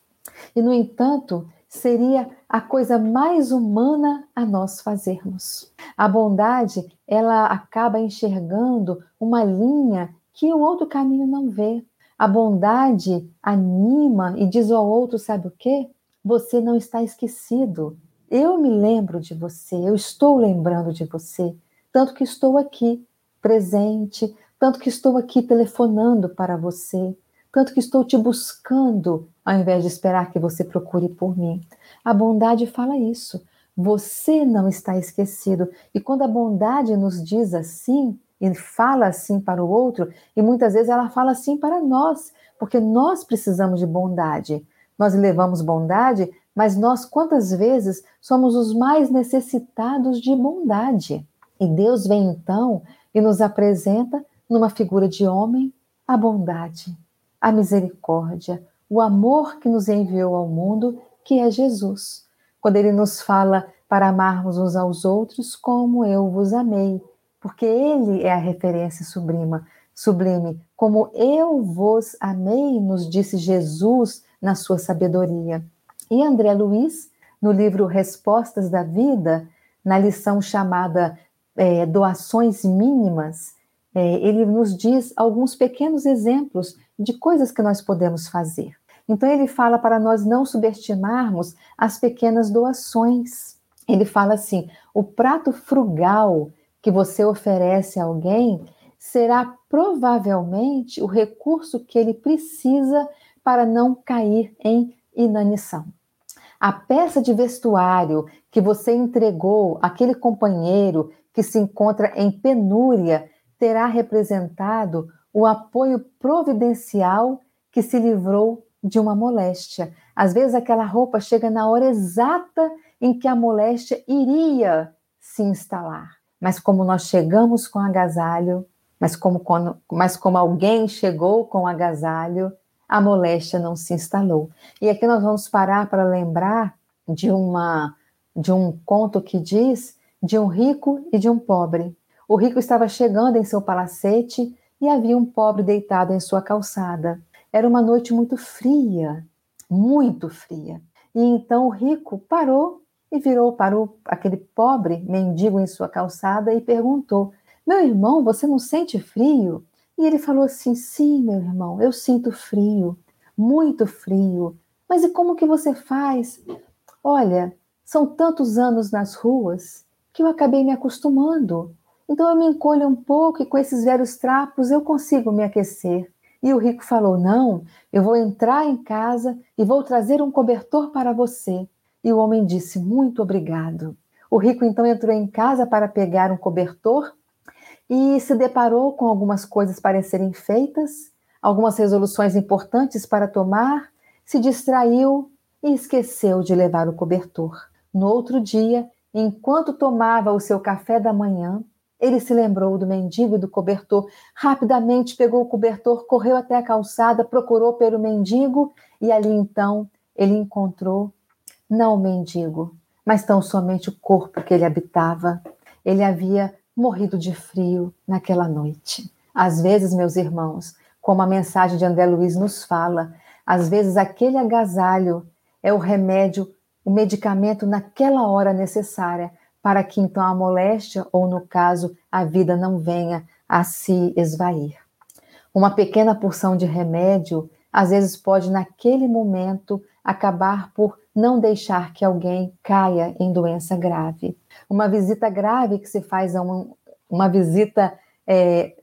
E, no entanto, seria a coisa mais humana a nós fazermos. A bondade, ela acaba enxergando uma linha que o outro caminho não vê. A bondade anima e diz ao outro, sabe o quê? Você não está esquecido. Eu me lembro de você, eu estou lembrando de você, tanto que estou aqui, presente, tanto que estou aqui telefonando para você, tanto que estou te buscando, ao invés de esperar que você procure por mim. A bondade fala isso. Você não está esquecido. E quando a bondade nos diz assim, e fala assim para o outro, e muitas vezes ela fala assim para nós, porque nós precisamos de bondade. Nós levamos bondade, mas nós quantas vezes somos os mais necessitados de bondade? E Deus vem então e nos apresenta numa figura de homem a bondade, a misericórdia, o amor que nos enviou ao mundo, que é Jesus. Quando ele nos fala para amarmos uns aos outros como eu vos amei, porque ele é a referência sublima, sublime. Como eu vos amei, nos disse Jesus na sua sabedoria. E André Luiz, no livro Respostas da Vida, na lição chamada é, Doações Mínimas, é, ele nos diz alguns pequenos exemplos de coisas que nós podemos fazer. Então, ele fala para nós não subestimarmos as pequenas doações. Ele fala assim: o prato frugal que você oferece a alguém será provavelmente o recurso que ele precisa para não cair em inanição. A peça de vestuário que você entregou àquele companheiro que se encontra em penúria terá representado o apoio providencial que se livrou de uma moléstia. Às vezes aquela roupa chega na hora exata em que a moléstia iria se instalar. Mas como nós chegamos com agasalho, mas como, quando, mas como alguém chegou com agasalho, a moléstia não se instalou. E aqui nós vamos parar para lembrar de uma de um conto que diz de um rico e de um pobre. O rico estava chegando em seu palacete e havia um pobre deitado em sua calçada. Era uma noite muito fria, muito fria. E então o rico parou e virou para o, aquele pobre mendigo em sua calçada e perguntou: Meu irmão, você não sente frio? E ele falou assim: Sim, meu irmão, eu sinto frio, muito frio. Mas e como que você faz? Olha, são tantos anos nas ruas que eu acabei me acostumando. Então eu me encolho um pouco e com esses velhos trapos eu consigo me aquecer. E o rico falou: Não, eu vou entrar em casa e vou trazer um cobertor para você. E o homem disse: Muito obrigado. O rico então entrou em casa para pegar um cobertor e se deparou com algumas coisas para serem feitas, algumas resoluções importantes para tomar, se distraiu e esqueceu de levar o cobertor. No outro dia, enquanto tomava o seu café da manhã, ele se lembrou do mendigo e do cobertor. Rapidamente pegou o cobertor, correu até a calçada, procurou pelo mendigo e ali então ele encontrou não o mendigo, mas tão somente o corpo que ele habitava. Ele havia morrido de frio naquela noite. Às vezes, meus irmãos, como a mensagem de André Luiz nos fala, às vezes aquele agasalho é o remédio, o medicamento naquela hora necessária para que então a moléstia, ou no caso, a vida não venha a se esvair. Uma pequena porção de remédio, às vezes, pode, naquele momento, acabar por não deixar que alguém caia em doença grave. Uma visita grave que se faz a um, uma visita é,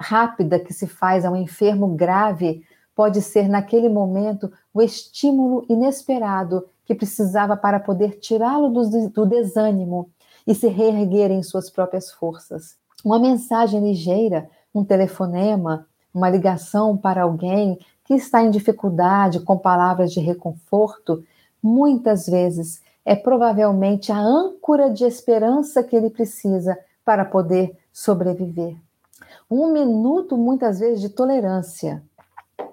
rápida que se faz a um enfermo grave pode ser, naquele momento, o estímulo inesperado que precisava para poder tirá-lo do, do desânimo e se reerguer em suas próprias forças. Uma mensagem ligeira, um telefonema, uma ligação para alguém que está em dificuldade com palavras de reconforto, muitas vezes é provavelmente a âncora de esperança que ele precisa para poder sobreviver. Um minuto, muitas vezes, de tolerância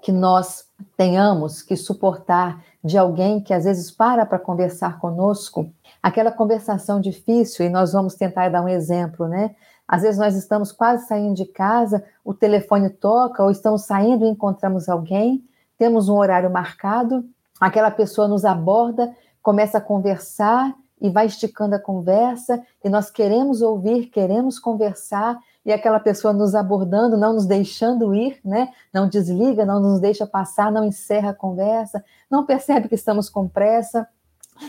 que nós tenhamos que suportar de alguém que às vezes para para conversar conosco, aquela conversação difícil, e nós vamos tentar dar um exemplo, né? Às vezes nós estamos quase saindo de casa, o telefone toca, ou estamos saindo e encontramos alguém, temos um horário marcado, aquela pessoa nos aborda, começa a conversar e vai esticando a conversa, e nós queremos ouvir, queremos conversar, e aquela pessoa nos abordando, não nos deixando ir, né? Não desliga, não nos deixa passar, não encerra a conversa, não percebe que estamos com pressa.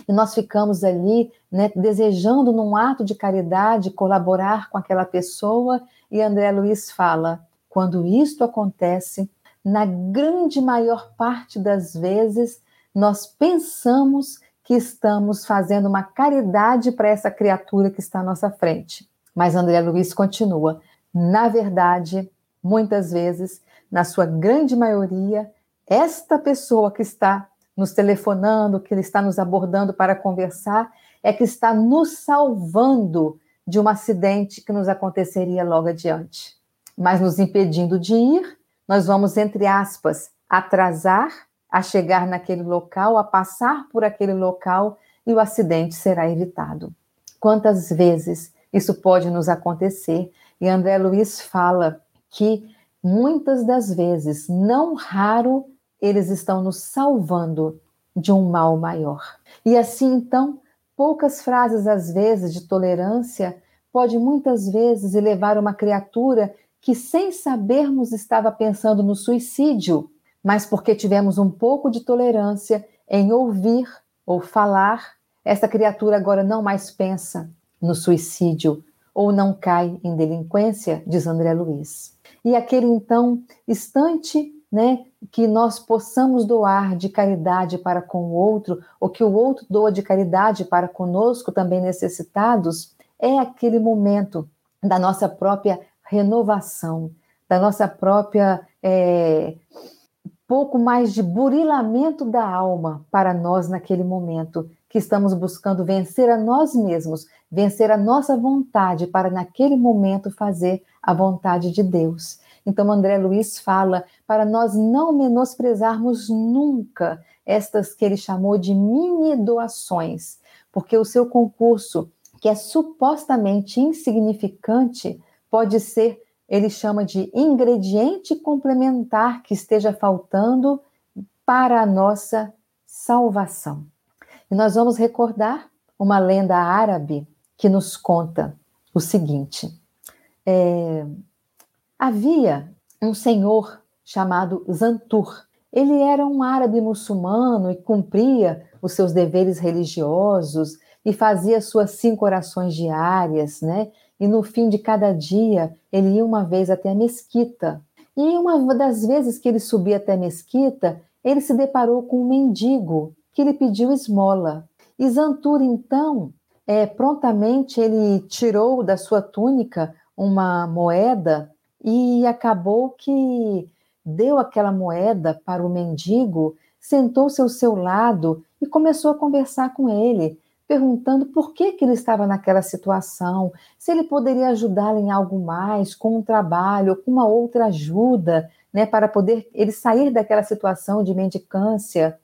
E nós ficamos ali, né, desejando num ato de caridade colaborar com aquela pessoa, e André Luiz fala: quando isto acontece, na grande maior parte das vezes, nós pensamos que estamos fazendo uma caridade para essa criatura que está à nossa frente. Mas André Luiz continua: na verdade, muitas vezes, na sua grande maioria, esta pessoa que está nos telefonando, que ele está nos abordando para conversar, é que está nos salvando de um acidente que nos aconteceria logo adiante. Mas nos impedindo de ir, nós vamos, entre aspas, atrasar a chegar naquele local, a passar por aquele local e o acidente será evitado. Quantas vezes isso pode nos acontecer? E André Luiz fala que muitas das vezes, não raro, eles estão nos salvando de um mal maior. E assim, então, poucas frases às vezes de tolerância pode muitas vezes elevar uma criatura que sem sabermos estava pensando no suicídio, mas porque tivemos um pouco de tolerância em ouvir ou falar, essa criatura agora não mais pensa no suicídio ou não cai em delinquência, diz André Luiz. E aquele então instante né, que nós possamos doar de caridade para com o outro, ou que o outro doa de caridade para conosco, também necessitados, é aquele momento da nossa própria renovação, da nossa própria. É, pouco mais de burilamento da alma para nós naquele momento, que estamos buscando vencer a nós mesmos, vencer a nossa vontade para naquele momento fazer a vontade de Deus. Então, André Luiz fala para nós não menosprezarmos nunca estas que ele chamou de mini doações, porque o seu concurso, que é supostamente insignificante, pode ser, ele chama de ingrediente complementar que esteja faltando para a nossa salvação. E nós vamos recordar uma lenda árabe que nos conta o seguinte: é, Havia um senhor chamado Zantur. Ele era um árabe muçulmano e cumpria os seus deveres religiosos e fazia suas cinco orações diárias, né? E no fim de cada dia ele ia uma vez até a mesquita. E uma das vezes que ele subia até a mesquita, ele se deparou com um mendigo que lhe pediu esmola. E Zantur, então, é, prontamente ele tirou da sua túnica uma moeda e acabou que deu aquela moeda para o mendigo, sentou-se ao seu lado e começou a conversar com ele, perguntando por que, que ele estava naquela situação, se ele poderia ajudá-lo em algo mais, com um trabalho, com uma outra ajuda, né, para poder ele sair daquela situação de mendicância.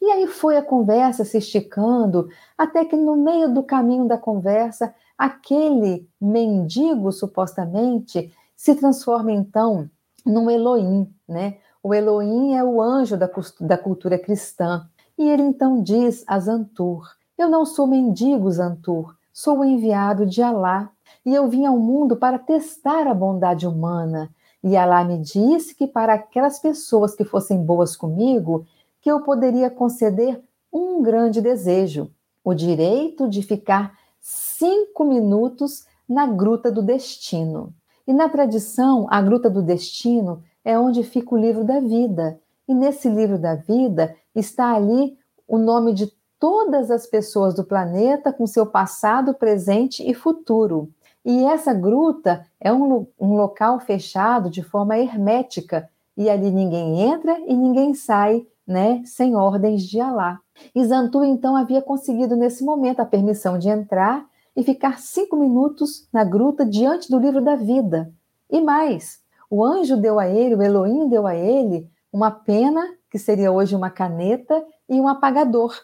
E aí foi a conversa se esticando, até que no meio do caminho da conversa, aquele mendigo, supostamente, se transforma então num Elohim, né? O Elohim é o anjo da, da cultura cristã. E ele então diz a Zantur: Eu não sou mendigo, Zantur, sou o enviado de Alá. E eu vim ao mundo para testar a bondade humana. E Alá me disse que para aquelas pessoas que fossem boas comigo, que eu poderia conceder um grande desejo: o direito de ficar cinco minutos na gruta do destino. E na tradição, a Gruta do Destino é onde fica o livro da vida. E nesse livro da vida está ali o nome de todas as pessoas do planeta com seu passado, presente e futuro. E essa gruta é um, um local fechado de forma hermética, e ali ninguém entra e ninguém sai, né, sem ordens de Alá. E Zantu então havia conseguido nesse momento a permissão de entrar e ficar cinco minutos na gruta diante do livro da vida. E mais, o anjo deu a ele, o Elohim deu a ele, uma pena, que seria hoje uma caneta, e um apagador.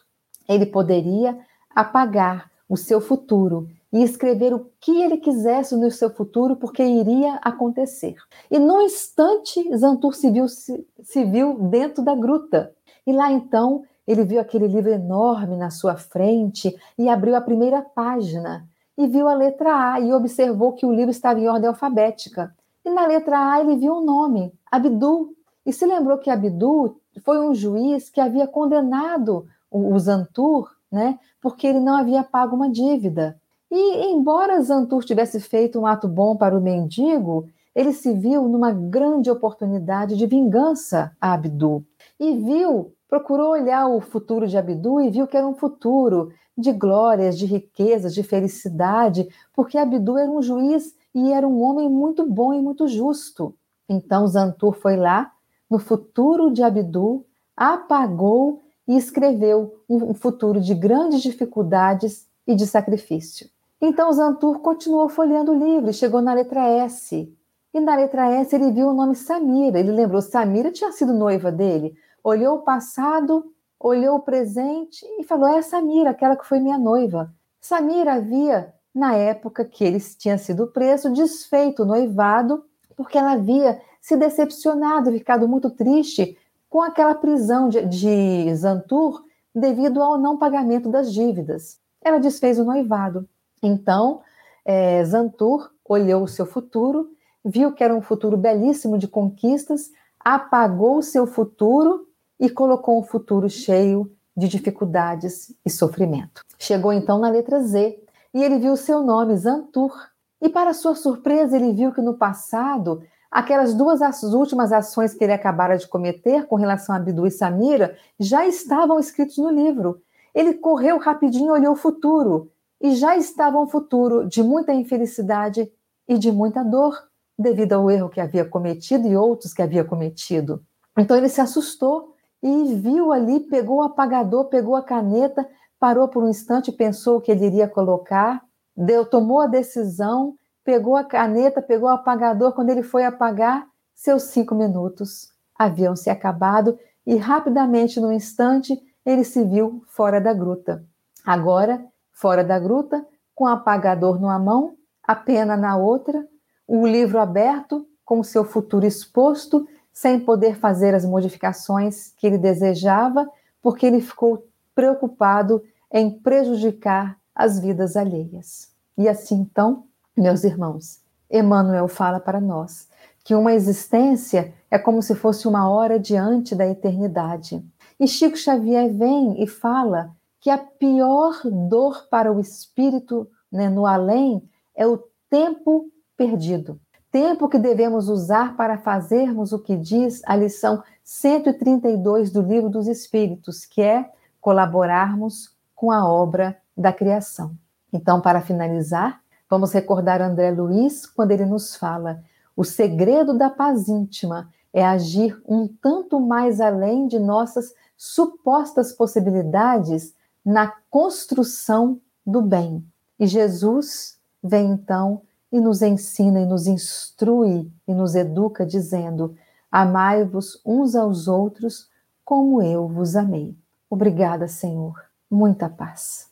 Ele poderia apagar o seu futuro e escrever o que ele quisesse no seu futuro, porque iria acontecer. E no instante, Zantur se viu, se, se viu dentro da gruta. E lá então, ele viu aquele livro enorme na sua frente e abriu a primeira página e viu a letra A e observou que o livro estava em ordem alfabética. E na letra A ele viu o um nome, Abdul, e se lembrou que Abdul foi um juiz que havia condenado o Zantur, né, porque ele não havia pago uma dívida. E, embora Zantur tivesse feito um ato bom para o mendigo, ele se viu numa grande oportunidade de vingança a Abdu. E viu, procurou olhar o futuro de Abdu e viu que era um futuro de glórias, de riquezas, de felicidade, porque Abdu era um juiz e era um homem muito bom e muito justo. Então Zantur foi lá, no futuro de Abdu, apagou e escreveu um futuro de grandes dificuldades e de sacrifício. Então Zantur continuou folheando o livro e chegou na letra S. E na letra S ele viu o nome Samira. Ele lembrou, Samira tinha sido noiva dele. Olhou o passado, olhou o presente e falou: É Samira, aquela que foi minha noiva. Samira havia, na época que ele tinha sido preso, desfeito o noivado, porque ela havia se decepcionado, ficado muito triste com aquela prisão de, de Zantur devido ao não pagamento das dívidas. Ela desfez o noivado. Então, é, Zantur olhou o seu futuro, viu que era um futuro belíssimo de conquistas, apagou o seu futuro e colocou um futuro cheio de dificuldades e sofrimento. Chegou então na letra Z e ele viu seu nome, Zantur. E para sua surpresa, ele viu que no passado, aquelas duas as últimas ações que ele acabara de cometer com relação a Abdu e Samira já estavam escritos no livro. Ele correu rapidinho e olhou o futuro e já estava um futuro de muita infelicidade e de muita dor devido ao erro que havia cometido e outros que havia cometido. Então ele se assustou e viu ali, pegou o apagador, pegou a caneta, parou por um instante, pensou o que ele iria colocar, deu, tomou a decisão, pegou a caneta, pegou o apagador. Quando ele foi apagar, seus cinco minutos haviam se acabado e rapidamente, no instante, ele se viu fora da gruta. Agora fora da gruta, com o apagador numa mão, a pena na outra, o livro aberto, com o seu futuro exposto, sem poder fazer as modificações que ele desejava, porque ele ficou preocupado em prejudicar as vidas alheias. E assim, então, meus irmãos, Emmanuel fala para nós que uma existência é como se fosse uma hora diante da eternidade. E Chico Xavier vem e fala que a pior dor para o espírito né, no além é o tempo perdido. Tempo que devemos usar para fazermos o que diz a lição 132 do Livro dos Espíritos, que é colaborarmos com a obra da criação. Então, para finalizar, vamos recordar André Luiz quando ele nos fala: o segredo da paz íntima é agir um tanto mais além de nossas supostas possibilidades na construção do bem. E Jesus vem então e nos ensina e nos instrui e nos educa dizendo: Amai-vos uns aos outros como eu vos amei. Obrigada, Senhor. Muita paz.